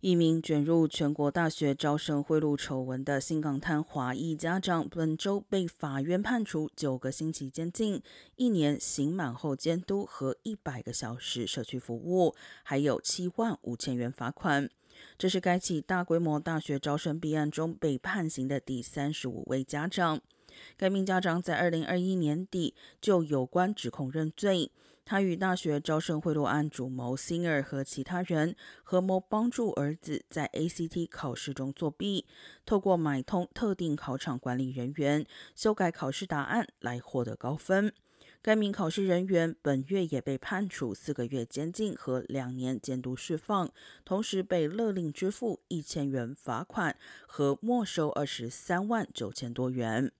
一名卷入全国大学招生贿赂丑闻的新港滩华裔家长，本周被法院判处九个星期监禁、一年刑满后监督和一百个小时社区服务，还有七万五千元罚款。这是该起大规模大学招生弊案中被判刑的第三十五位家长。该名家长在二零二一年底就有关指控认罪。他与大学招生贿赂案主谋 Singer 和其他人合谋帮助儿子在 ACT 考试中作弊，透过买通特定考场管理人员，修改考试答案来获得高分。该名考试人员本月也被判处四个月监禁和两年监督释放，同时被勒令支付一千元罚款和没收二十三万九千多元。